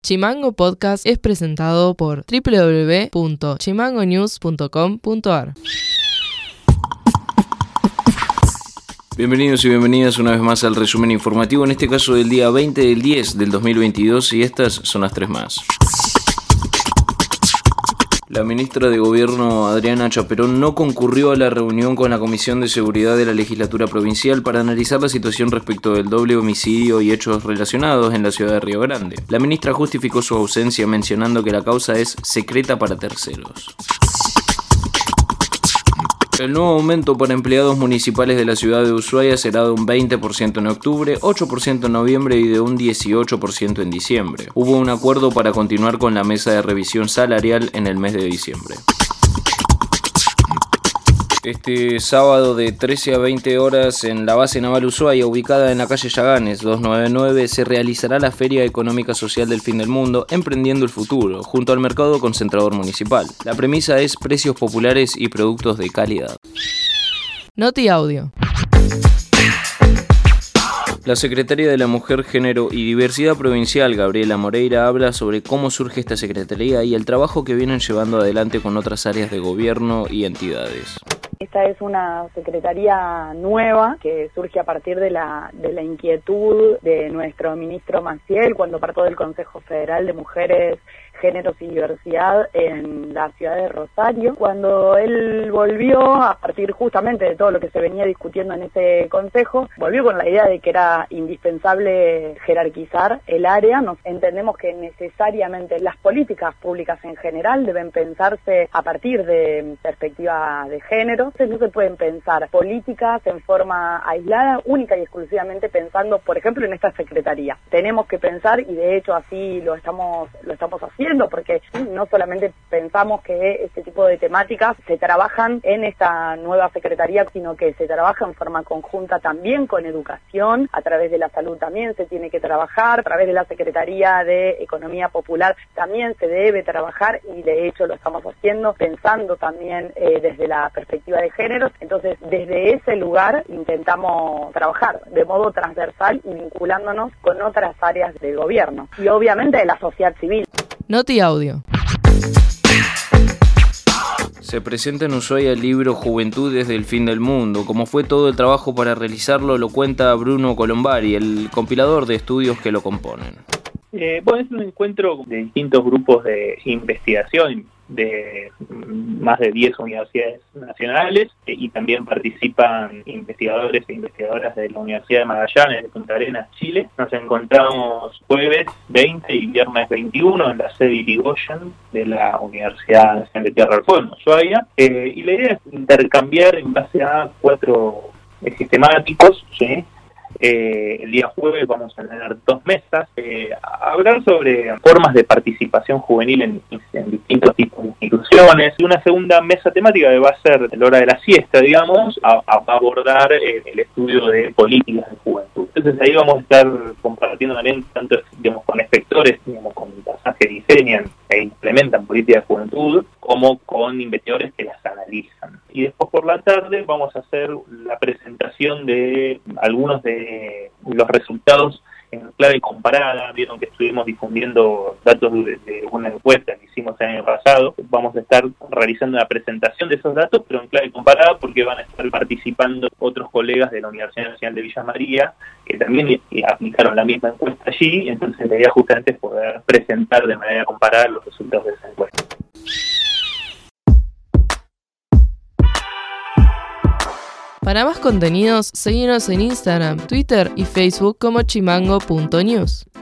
Chimango Podcast es presentado por www.chimangonews.com.ar. Bienvenidos y bienvenidas una vez más al resumen informativo, en este caso del día 20 del 10 del 2022 y estas son las tres más. La ministra de Gobierno Adriana Chaperón no concurrió a la reunión con la Comisión de Seguridad de la Legislatura Provincial para analizar la situación respecto del doble homicidio y hechos relacionados en la ciudad de Río Grande. La ministra justificó su ausencia mencionando que la causa es secreta para terceros. El nuevo aumento para empleados municipales de la ciudad de Ushuaia será de un 20% en octubre, 8% en noviembre y de un 18% en diciembre. Hubo un acuerdo para continuar con la mesa de revisión salarial en el mes de diciembre. Este sábado de 13 a 20 horas en la base naval Ushuaia, ubicada en la calle Yaganes 299, se realizará la Feria Económica Social del Fin del Mundo, Emprendiendo el Futuro, junto al Mercado Concentrador Municipal. La premisa es precios populares y productos de calidad. Noti Audio. La secretaria de la Mujer, Género y Diversidad Provincial, Gabriela Moreira, habla sobre cómo surge esta secretaría y el trabajo que vienen llevando adelante con otras áreas de gobierno y entidades. Esta es una secretaría nueva que surge a partir de la, inquietud de nuestro ministro Maciel cuando partió del Consejo Federal de Mujeres géneros y diversidad en la ciudad de Rosario. Cuando él volvió, a partir justamente de todo lo que se venía discutiendo en ese consejo, volvió con la idea de que era indispensable jerarquizar el área. Nos entendemos que necesariamente las políticas públicas en general deben pensarse a partir de perspectiva de género. Entonces no se pueden pensar políticas en forma aislada, única y exclusivamente pensando, por ejemplo, en esta secretaría. Tenemos que pensar, y de hecho así lo estamos, lo estamos haciendo, porque no solamente pensamos que este tipo de temáticas se trabajan en esta nueva secretaría, sino que se trabaja en forma conjunta también con educación, a través de la salud también se tiene que trabajar, a través de la Secretaría de Economía Popular también se debe trabajar y de hecho lo estamos haciendo pensando también eh, desde la perspectiva de géneros. Entonces, desde ese lugar intentamos trabajar de modo transversal y vinculándonos con otras áreas del gobierno y obviamente de la sociedad civil. Noti Audio. Se presenta en Ushuaia el libro Juventud desde el fin del mundo. Como fue todo el trabajo para realizarlo, lo cuenta Bruno Colombari, el compilador de estudios que lo componen. Eh, bueno, es un encuentro de distintos grupos de investigación, de más de 10 universidades nacionales eh, y también participan investigadores e investigadoras de la Universidad de Magallanes de Punta Arenas, Chile. Nos encontramos jueves 20 y viernes 21 en la sede Irigoyen de la Universidad Nacional de Tierra del Fuego, Ushuaia, eh, y la idea es intercambiar en base a cuatro sistemáticos, ¿sí? Eh, el día jueves vamos a tener dos mesas, eh, a hablar sobre formas de participación juvenil en, distintos tipos de instituciones. Y una segunda mesa temática que va a ser la hora de la siesta, digamos, a, abordar eh, el estudio de políticas de juventud. Entonces ahí vamos a estar compartiendo también tanto digamos, con inspectores, digamos, con personas que diseñan e implementan políticas de juventud, como con investigadores que las analizan. Y después por la tarde vamos a hacer la presentación de algunos de los resultados en clave comparada. Vieron que estuvimos difundiendo datos de, una encuesta que hicimos el año pasado. Vamos a estar realizando la presentación de esos datos, pero en clave comparada porque van a estar participando otros colegas de la Universidad Nacional de Villa María que también aplicaron la misma encuesta allí. Entonces la idea justamente es poder presentar de manera comparada los resultados de esa encuesta. Para más contenidos, seguimos en Instagram, Twitter y Facebook como chimango.news.